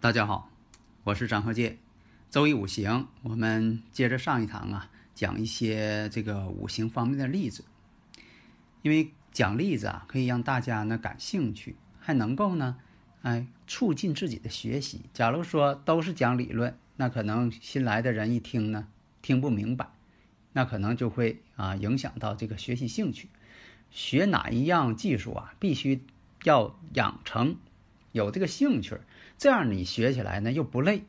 大家好，我是张和介。周易五行，我们接着上一堂啊，讲一些这个五行方面的例子。因为讲例子啊，可以让大家呢感兴趣，还能够呢，哎，促进自己的学习。假如说都是讲理论，那可能新来的人一听呢，听不明白，那可能就会啊影响到这个学习兴趣。学哪一样技术啊，必须要养成有这个兴趣。这样你学起来呢又不累，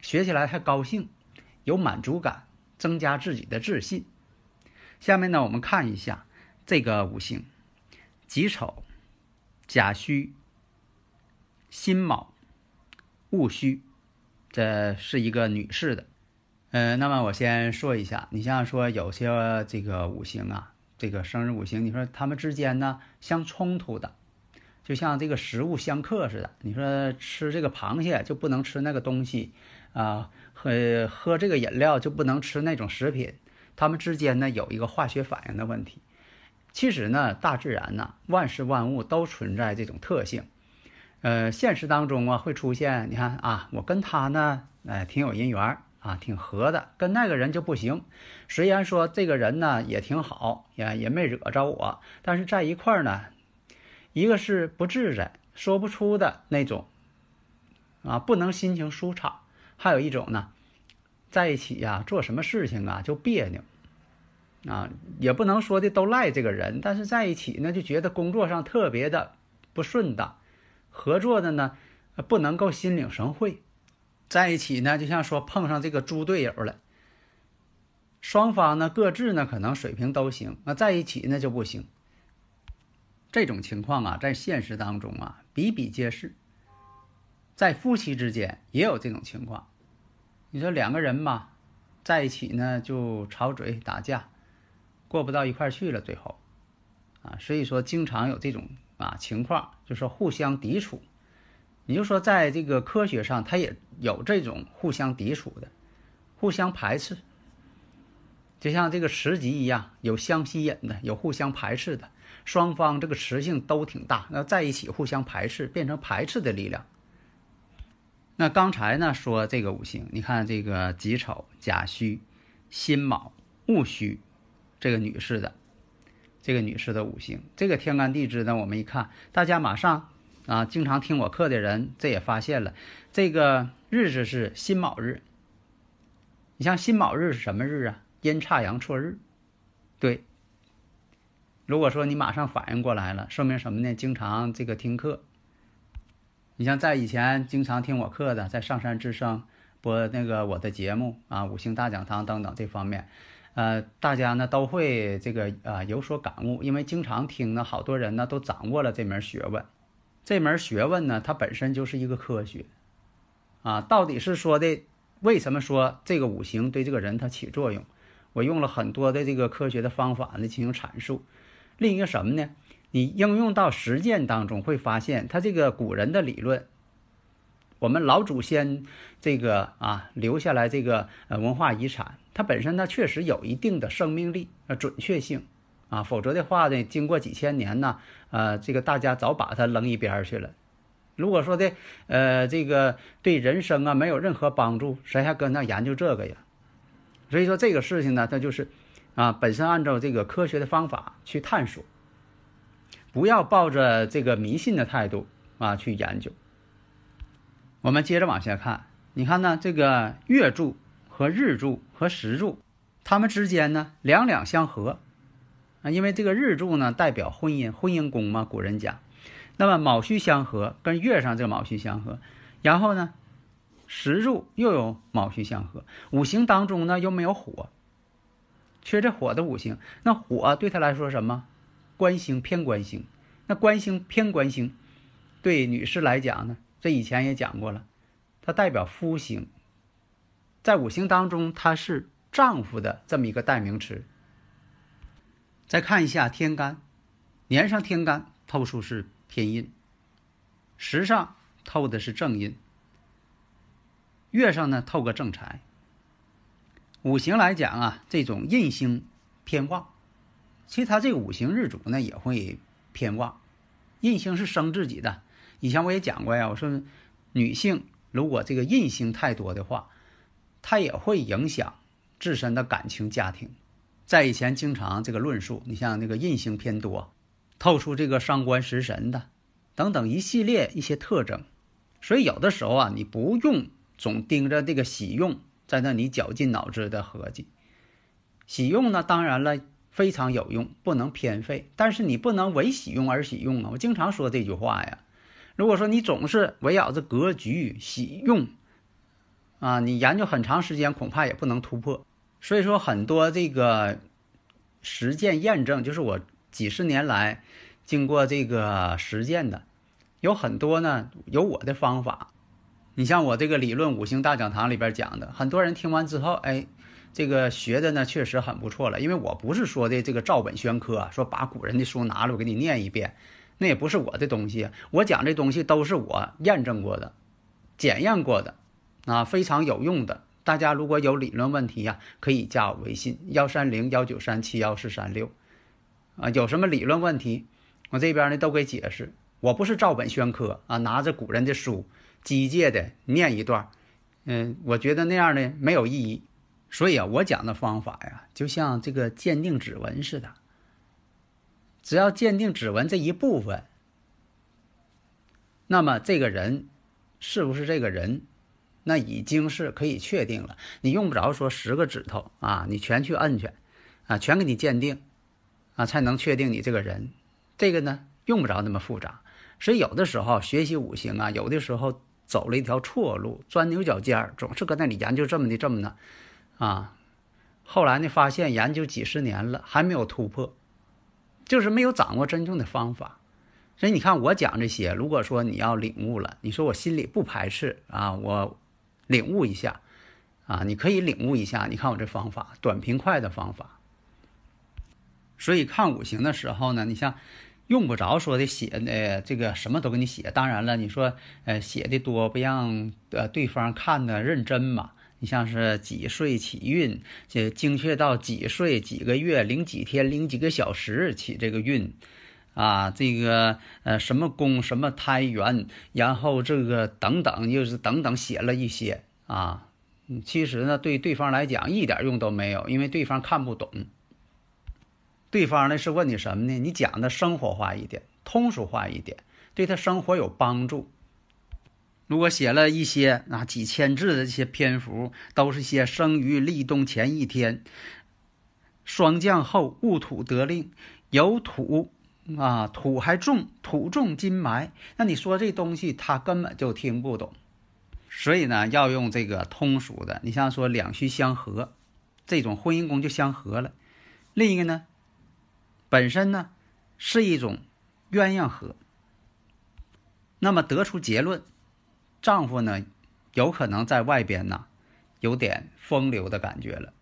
学起来还高兴，有满足感，增加自己的自信。下面呢，我们看一下这个五行：己丑、甲戌、辛卯、戊戌。这是一个女士的。呃，那么我先说一下，你像说有些这个五行啊，这个生日五行，你说他们之间呢相冲突的。就像这个食物相克似的，你说吃这个螃蟹就不能吃那个东西，啊，喝喝这个饮料就不能吃那种食品，它们之间呢有一个化学反应的问题。其实呢，大自然呢，万事万物都存在这种特性。呃，现实当中啊会出现，你看啊，我跟他呢，哎，挺有姻缘啊，挺合的，跟那个人就不行。虽然说这个人呢也挺好，也也没惹着我，但是在一块儿呢。一个是不自在，说不出的那种，啊，不能心情舒畅；还有一种呢，在一起呀，做什么事情啊就别扭，啊，也不能说的都赖这个人，但是在一起呢，就觉得工作上特别的不顺当，合作的呢不能够心领神会，在一起呢，就像说碰上这个猪队友了，双方呢各自呢可能水平都行，那在一起呢就不行。这种情况啊，在现实当中啊比比皆是，在夫妻之间也有这种情况。你说两个人嘛，在一起呢就吵嘴打架，过不到一块去了，最后啊，所以说经常有这种啊情况，就是互相抵触。你就说在这个科学上，它也有这种互相抵触的，互相排斥，就像这个磁极一样，有相吸引的，有互相排斥的。双方这个磁性都挺大，那在一起互相排斥，变成排斥的力量。那刚才呢说这个五行，你看这个己丑、甲戌、辛卯、戊戌，这个女士的，这个女士的五行，这个天干地支呢，我们一看，大家马上啊，经常听我课的人，这也发现了，这个日子是辛卯日。你像辛卯日是什么日啊？阴差阳错日，对。如果说你马上反应过来了，说明什么呢？经常这个听课，你像在以前经常听我课的，在上山之声播那个我的节目啊，五行大讲堂等等这方面，呃，大家呢都会这个啊有所感悟，因为经常听呢，好多人呢都掌握了这门学问。这门学问呢，它本身就是一个科学啊，到底是说的为什么说这个五行对这个人它起作用？我用了很多的这个科学的方法呢进行阐述。另一个什么呢？你应用到实践当中，会发现他这个古人的理论，我们老祖先这个啊留下来这个呃文化遗产，它本身它确实有一定的生命力、呃准确性啊，否则的话呢，经过几千年呢，呃，这个大家早把它扔一边去了。如果说的呃这个对人生啊没有任何帮助，谁还跟那研究这个呀？所以说这个事情呢，它就是。啊，本身按照这个科学的方法去探索，不要抱着这个迷信的态度啊去研究。我们接着往下看，你看呢，这个月柱和日柱和时柱，它们之间呢两两相合啊，因为这个日柱呢代表婚姻，婚姻宫嘛，古人讲。那么卯戌相合，跟月上这个卯戌相合，然后呢，时柱又有卯戌相合，五行当中呢又没有火，缺这火的五行。那火对他来说什么？官星偏官星。那官星偏官星，对女士来讲呢，这以前也讲过了，它代表夫星，在五行当中它是丈夫的这么一个代名词。再看一下天干，年上天干透出是偏印，时上透的是正印，月上呢透个正财。五行来讲啊，这种印星偏旺，其实它这五行日主呢也会偏旺。印星是生自己的，以前我也讲过呀，我说女性如果这个印星太多的话，它也会影响自身的感情家庭。在以前经常这个论述，你像那个印星偏多，透出这个伤官食神的，等等一系列一些特征，所以有的时候啊，你不用总盯着这个喜用，在那里绞尽脑汁的合计。喜用呢，当然了非常有用，不能偏废，但是你不能为喜用而喜用啊。我经常说这句话呀，如果说你总是围绕着格局喜用，啊，你研究很长时间，恐怕也不能突破。所以说，很多这个实践验证，就是我几十年来经过这个实践的，有很多呢有我的方法。你像我这个理论五行大讲堂里边讲的，很多人听完之后，哎，这个学的呢确实很不错了。因为我不是说的这个照本宣科，说把古人的书拿来我给你念一遍，那也不是我的东西。我讲这东西都是我验证过的、检验过的，啊，非常有用的。大家如果有理论问题呀，可以加我微信幺三零幺九三七幺四三六，啊，有什么理论问题，我这边呢都给解释。我不是照本宣科啊，拿着古人的书机械的念一段，嗯，我觉得那样呢没有意义。所以啊，我讲的方法呀，就像这个鉴定指纹似的，只要鉴定指纹这一部分，那么这个人是不是这个人？那已经是可以确定了，你用不着说十个指头啊，你全去摁去，啊，全给你鉴定，啊，才能确定你这个人。这个呢，用不着那么复杂。所以有的时候学习五行啊，有的时候走了一条错路，钻牛角尖儿，总是搁那里研究这么的这么的，啊，后来呢，发现研究几十年了还没有突破，就是没有掌握真正的方法。所以你看我讲这些，如果说你要领悟了，你说我心里不排斥啊，我。领悟一下，啊，你可以领悟一下。你看我这方法，短平快的方法。所以看五行的时候呢，你像用不着说的写呃这个什么都给你写。当然了，你说呃写的多不让呃对方看的认真嘛。你像是几岁起运，这精确到几岁几个月零几天零几个小时起这个运。啊，这个呃，什么宫什么胎元，然后这个等等，又是等等写了一些啊。其实呢，对对方来讲一点用都没有，因为对方看不懂。对方呢是问你什么呢？你讲的生活化一点，通俗化一点，对他生活有帮助。如果写了一些啊几千字的这些篇幅，都是些生于立冬前一天，霜降后戊土得令，有土。啊，土还重，土重金埋。那你说这东西他根本就听不懂，所以呢，要用这个通俗的。你像说两虚相合，这种婚姻宫就相合了。另一个呢，本身呢是一种鸳鸯合。那么得出结论，丈夫呢有可能在外边呢有点风流的感觉了。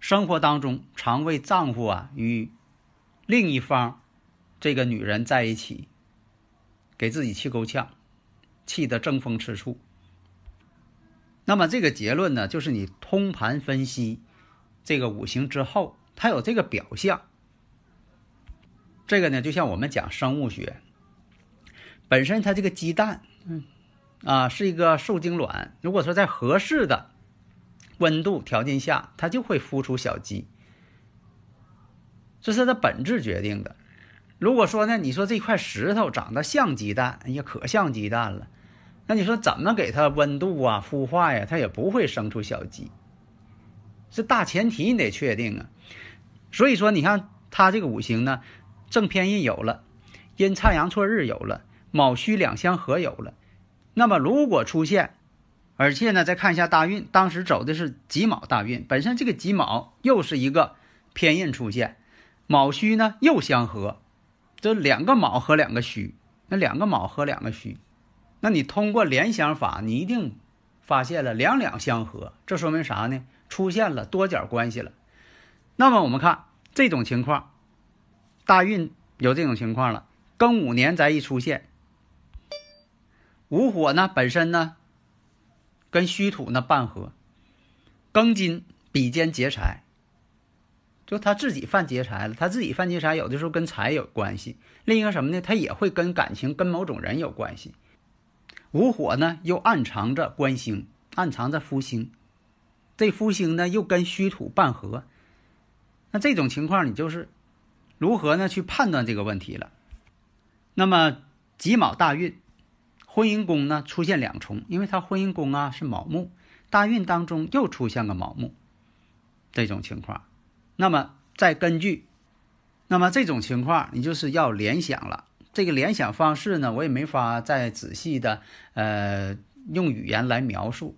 生活当中常为丈夫啊与。另一方，这个女人在一起，给自己气够呛，气得争风吃醋。那么这个结论呢，就是你通盘分析这个五行之后，它有这个表象。这个呢，就像我们讲生物学，本身它这个鸡蛋，嗯，啊，是一个受精卵。如果说在合适的温度条件下，它就会孵出小鸡。这是它本质决定的。如果说呢，你说这块石头长得像鸡蛋，哎呀，可像鸡蛋了，那你说怎么给它温度啊、孵化呀，它也不会生出小鸡。这大前提，你得确定啊。所以说，你看它这个五行呢，正偏印有了，阴差阳错日有了，卯戌两相合有了。那么如果出现而且呢，再看一下大运，当时走的是己卯大运，本身这个己卯又是一个偏印出现，卯戌呢又相合，这两个卯和两个戌，那两个卯和两个戌，那你通过联想法，你一定发现了两两相合，这说明啥呢？出现了多角关系了。那么我们看这种情况，大运有这种情况了，庚午年再一出现，午火呢本身呢。跟虚土呢半合，庚金比肩劫财，就他自己犯劫财了。他自己犯劫财，有的时候跟财有关系。另一个什么呢？他也会跟感情、跟某种人有关系。午火呢又暗藏着官星，暗藏着夫星，这夫星呢又跟虚土半合。那这种情况，你就是如何呢去判断这个问题了？那么己卯大运。婚姻宫呢出现两重，因为他婚姻宫啊是卯木，大运当中又出现个卯木，这种情况，那么再根据，那么这种情况你就是要联想了。这个联想方式呢，我也没法再仔细的呃用语言来描述，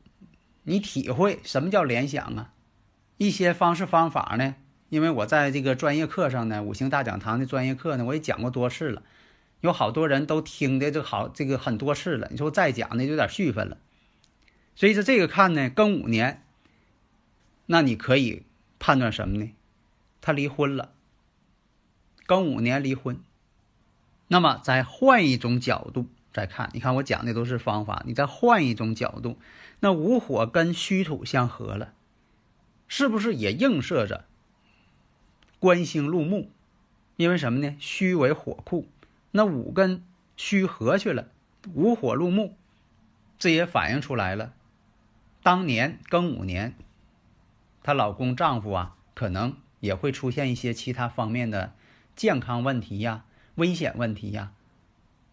你体会什么叫联想啊？一些方式方法呢，因为我在这个专业课上呢，五行大讲堂的专业课呢，我也讲过多次了。有好多人都听的这好，这个很多次了。你说再讲的有点续分了，所以说这个看呢，庚午年，那你可以判断什么呢？他离婚了，庚午年离婚。那么再换一种角度再看，你看我讲的都是方法，你再换一种角度，那午火跟虚土相合了，是不是也映射着官星入木？因为什么呢？虚为火库。那五根戌合去了，无火入木，这也反映出来了。当年庚午年，她老公丈夫啊，可能也会出现一些其他方面的健康问题呀、危险问题呀、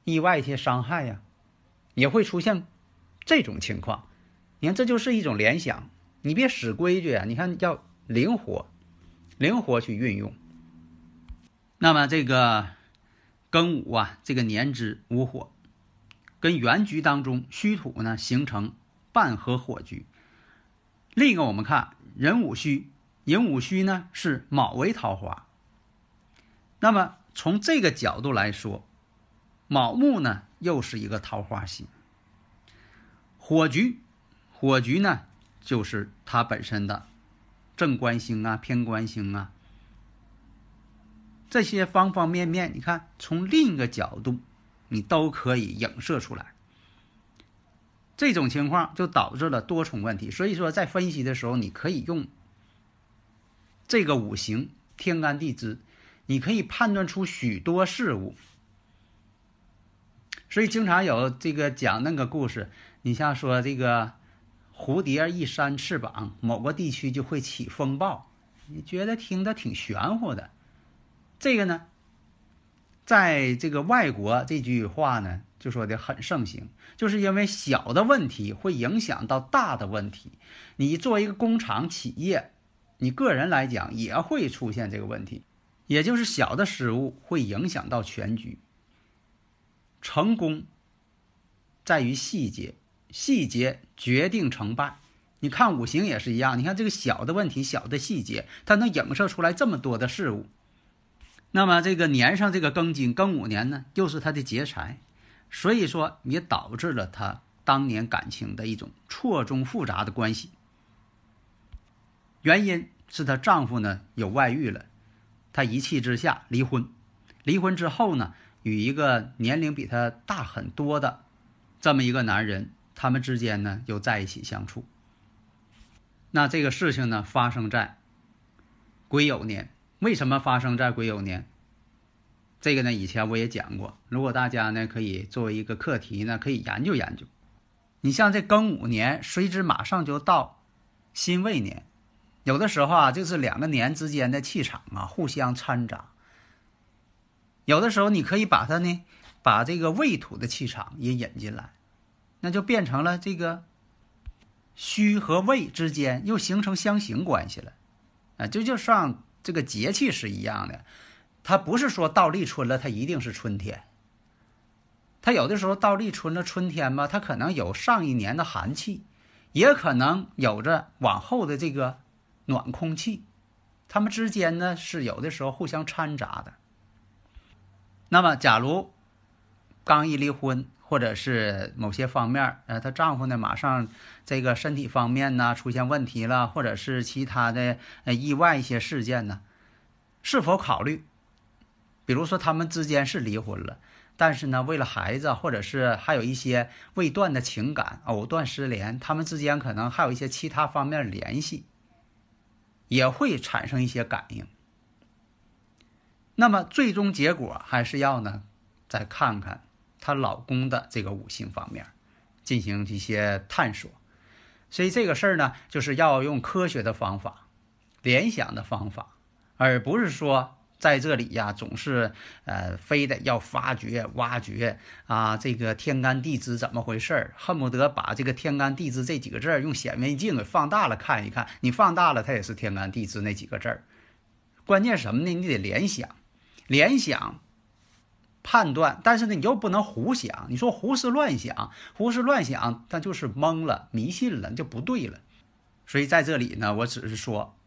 意外一些伤害呀，也会出现这种情况。你看，这就是一种联想。你别死规矩啊！你看，要灵活，灵活去运用。那么这个。庚午啊，这个年支午火，跟原局当中戌土呢形成半合火局。另一个我们看壬午戌，寅午戌呢是卯为桃花。那么从这个角度来说，卯木呢又是一个桃花星。火局，火局呢就是它本身的正官星啊、偏官星啊。这些方方面面，你看，从另一个角度，你都可以影射出来。这种情况就导致了多重问题。所以说，在分析的时候，你可以用这个五行天干地支，你可以判断出许多事物。所以，经常有这个讲那个故事，你像说这个蝴蝶一扇翅膀，某个地区就会起风暴，你觉得听着挺玄乎的。这个呢，在这个外国这句话呢，就说的很盛行，就是因为小的问题会影响到大的问题。你作为一个工厂企业，你个人来讲也会出现这个问题，也就是小的失误会影响到全局。成功在于细节，细节决定成败。你看五行也是一样，你看这个小的问题、小的细节，它能影射出来这么多的事物。那么这个年上这个庚金庚午年呢，又是他的劫财，所以说也导致了他当年感情的一种错综复杂的关系。原因是她丈夫呢有外遇了，她一气之下离婚，离婚之后呢，与一个年龄比她大很多的这么一个男人，他们之间呢又在一起相处。那这个事情呢发生在癸酉年。为什么发生在癸酉年？这个呢，以前我也讲过。如果大家呢可以作为一个课题呢，可以研究研究。你像这庚午年，随之马上就到辛未年，有的时候啊，就是两个年之间的气场啊互相掺杂。有的时候你可以把它呢，把这个未土的气场也引进来，那就变成了这个戌和未之间又形成相刑关系了啊，这就像。这个节气是一样的，它不是说到立春了，它一定是春天。它有的时候到立春了，春天嘛，它可能有上一年的寒气，也可能有着往后的这个暖空气，他们之间呢是有的时候互相掺杂的。那么，假如刚一离婚，或者是某些方面，呃，她丈夫呢马上这个身体方面呢出现问题了，或者是其他的呃意外一些事件呢，是否考虑？比如说他们之间是离婚了，但是呢，为了孩子，或者是还有一些未断的情感，藕断丝连，他们之间可能还有一些其他方面联系，也会产生一些感应。那么最终结果还是要呢，再看看她老公的这个五行方面，进行一些探索。所以这个事儿呢，就是要用科学的方法、联想的方法，而不是说。在这里呀，总是呃，非得要发掘、挖掘啊，这个天干地支怎么回事儿？恨不得把这个天干地支这几个字儿用显微镜给放大了看一看。你放大了，它也是天干地支那几个字儿。关键什么呢？你得联想，联想判断，但是呢，你又不能胡想。你说胡思乱想，胡思乱想，那就是懵了、迷信了，就不对了。所以在这里呢，我只是说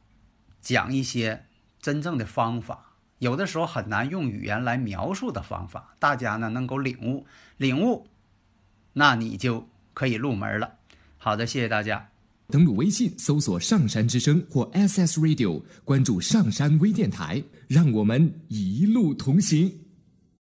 讲一些真正的方法。有的时候很难用语言来描述的方法，大家呢能够领悟，领悟，那你就可以入门了。好的，谢谢大家。登录微信搜索“上山之声”或 SS Radio，关注上山微电台，让我们一路同行。